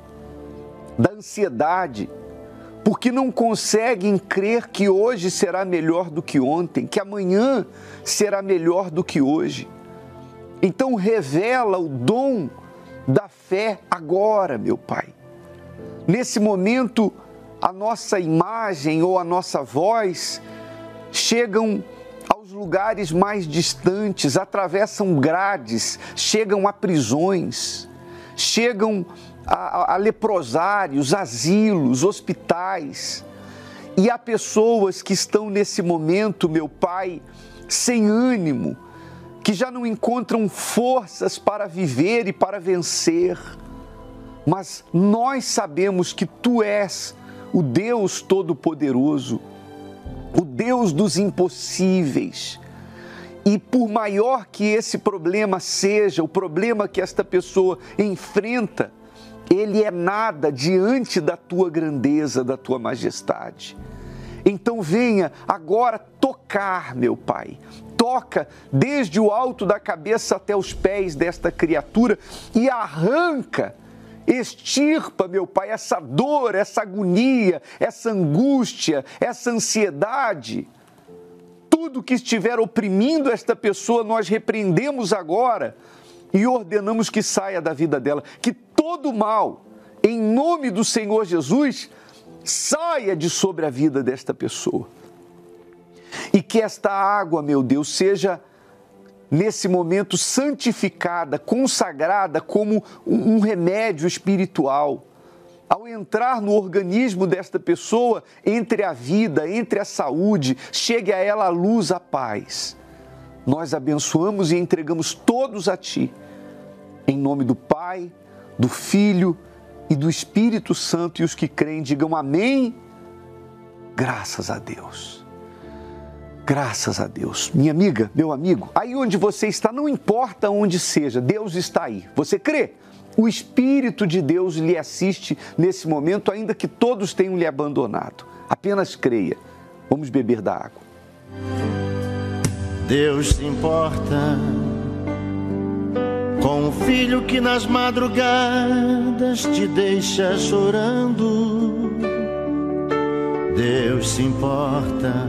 da ansiedade, porque não conseguem crer que hoje será melhor do que ontem, que amanhã será melhor do que hoje. Então, revela o dom da fé agora, meu Pai. Nesse momento, a nossa imagem ou a nossa voz chegam aos lugares mais distantes, atravessam grades, chegam a prisões, chegam a, a, leprosários, asilos, hospitais. E há pessoas que estão nesse momento, meu Pai, sem ânimo, que já não encontram forças para viver e para vencer. Mas nós sabemos que Tu és o Deus Todo-Poderoso, o Deus dos impossíveis. E por maior que esse problema seja, o problema que esta pessoa enfrenta, ele é nada diante da tua grandeza, da tua majestade. Então venha agora tocar, meu Pai. Toca desde o alto da cabeça até os pés desta criatura e arranca, extirpa, meu Pai, essa dor, essa agonia, essa angústia, essa ansiedade. Tudo que estiver oprimindo esta pessoa, nós repreendemos agora e ordenamos que saia da vida dela, que todo mal, em nome do Senhor Jesus, saia de sobre a vida desta pessoa. E que esta água, meu Deus, seja nesse momento santificada, consagrada como um remédio espiritual. Ao entrar no organismo desta pessoa, entre a vida, entre a saúde, chegue a ela a luz, a paz nós abençoamos e entregamos todos a Ti. Em nome do Pai, do Filho e do Espírito Santo, e os que creem digam amém. Graças a Deus. Graças a Deus. Minha amiga, meu amigo, aí onde você está, não importa onde seja, Deus está aí. Você crê? O Espírito de Deus lhe assiste nesse momento, ainda que todos tenham lhe abandonado. Apenas creia. Vamos beber da água. Deus se importa com o filho que nas madrugadas te deixa chorando. Deus se importa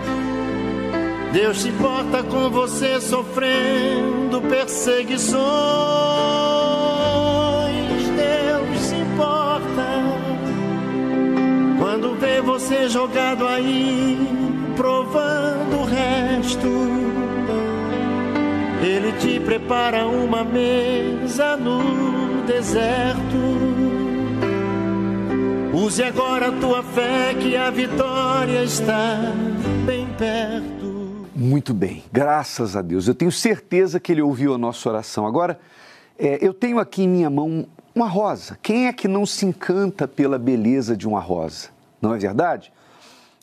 Deus se importa com você sofrendo perseguições. Deus se importa quando vê você jogado aí, provando o resto ele te prepara uma mesa no deserto. Use agora a tua fé que a vitória está bem perto. Muito bem, graças a Deus. Eu tenho certeza que ele ouviu a nossa oração. Agora, é, eu tenho aqui em minha mão uma rosa. Quem é que não se encanta pela beleza de uma rosa? Não é verdade?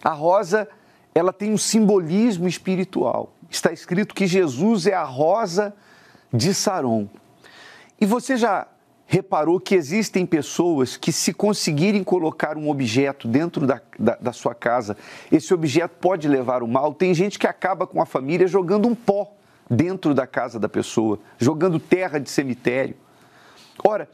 A rosa, ela tem um simbolismo espiritual está escrito que Jesus é a rosa de Saron. E você já reparou que existem pessoas que, se conseguirem colocar um objeto dentro da, da, da, sua casa, esse objeto pode levar o mal? Tem gente que acaba com a família jogando um pó dentro da casa da pessoa, jogando terra de cemitério. Ora,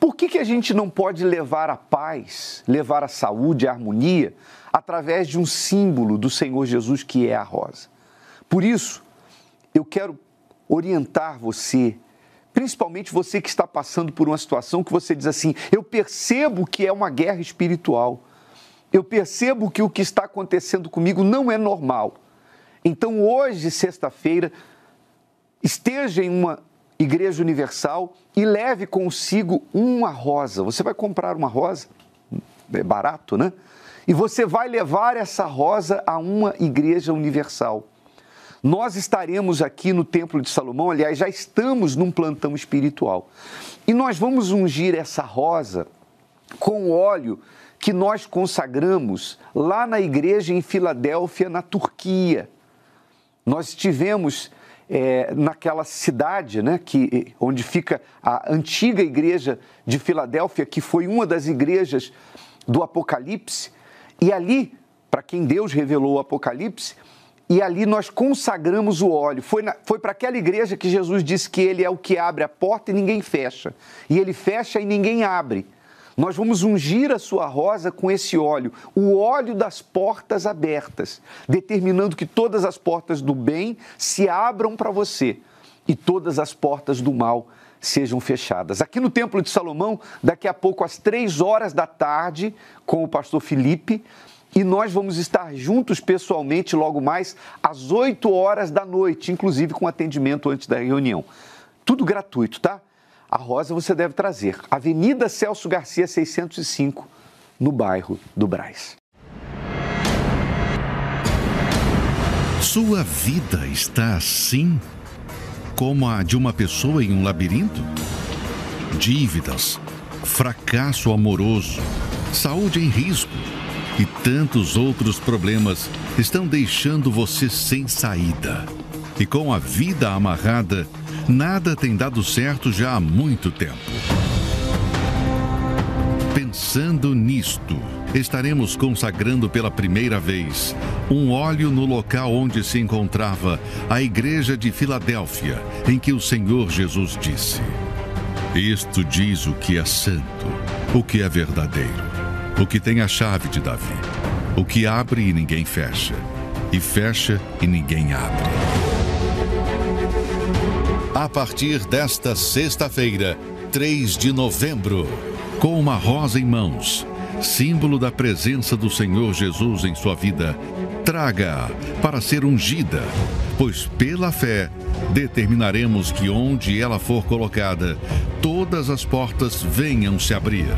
por que, que a gente não pode levar a paz, levar a saúde, a harmonia, através de um símbolo do Senhor Jesus que é a rosa? Por isso, eu quero orientar você, principalmente você que está passando por uma situação que você diz assim: eu percebo que é uma guerra espiritual, eu percebo que o que está acontecendo comigo não é normal. Então, hoje, sexta-feira, esteja em uma igreja universal e leve consigo uma rosa. Você vai comprar uma rosa, é barato, né? E você vai levar essa rosa a uma igreja universal. Nós estaremos aqui no Templo de Salomão, aliás, já estamos num plantão espiritual. E nós vamos ungir essa rosa com óleo que nós consagramos lá na igreja em Filadélfia, na Turquia. Nós estivemos é, naquela cidade, né, que, onde fica a antiga igreja de Filadélfia, que foi uma das igrejas do Apocalipse, e ali, para quem Deus revelou o Apocalipse, e ali nós consagramos o óleo. Foi, foi para aquela igreja que Jesus disse que ele é o que abre a porta e ninguém fecha, e ele fecha e ninguém abre. Nós vamos ungir a sua rosa com esse óleo, o óleo das portas abertas, determinando que todas as portas do bem se abram para você e todas as portas do mal sejam fechadas. Aqui no Templo de Salomão, daqui a pouco, às três horas da tarde, com o pastor Felipe, e nós vamos estar juntos pessoalmente logo mais às 8 horas da noite, inclusive com atendimento antes da reunião. Tudo gratuito, tá? A rosa você deve trazer. Avenida Celso Garcia, 605, no bairro do Braz. Sua vida está assim como a de uma pessoa em um labirinto? Dívidas, fracasso amoroso, saúde em risco e tantos outros problemas estão deixando você sem saída. E com a vida amarrada, nada tem dado certo já há muito tempo. Pensando nisto, estaremos consagrando pela primeira vez um óleo no local onde se encontrava a igreja de Filadélfia, em que o Senhor Jesus disse: Isto diz o que é santo, o que é verdadeiro, o que tem a chave de Davi, o que abre e ninguém fecha, e fecha e ninguém abre. A partir desta sexta-feira, 3 de novembro, com uma rosa em mãos, símbolo da presença do Senhor Jesus em sua vida, traga-a para ser ungida, pois pela fé determinaremos que onde ela for colocada, todas as portas venham se abrir,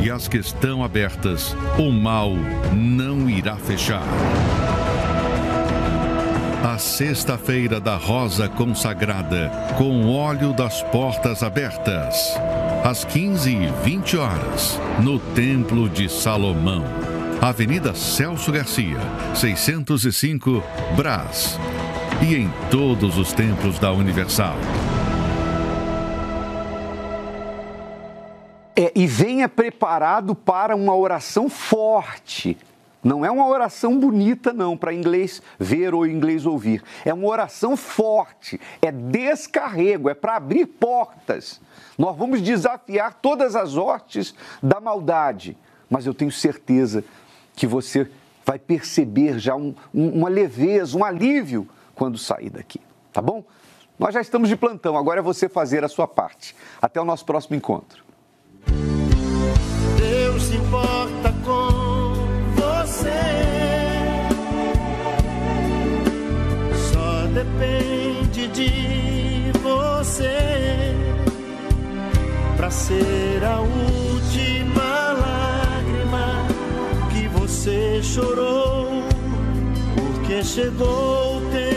e as que estão abertas, o mal não irá fechar. A sexta-feira da Rosa Consagrada, com óleo das portas abertas, às 15 e 20 horas, no Templo de Salomão, Avenida Celso Garcia, 605, Brás, e em todos os templos da Universal. É, e venha preparado para uma oração forte não é uma oração bonita, não, para inglês ver ou inglês ouvir. É uma oração forte, é descarrego, é para abrir portas. Nós vamos desafiar todas as hortes da maldade, mas eu tenho certeza que você vai perceber já um, um, uma leveza, um alívio quando sair daqui, tá bom? Nós já estamos de plantão, agora é você fazer a sua parte. Até o nosso próximo encontro. Deus se importa com depende de você para ser a última lágrima que você chorou, porque chegou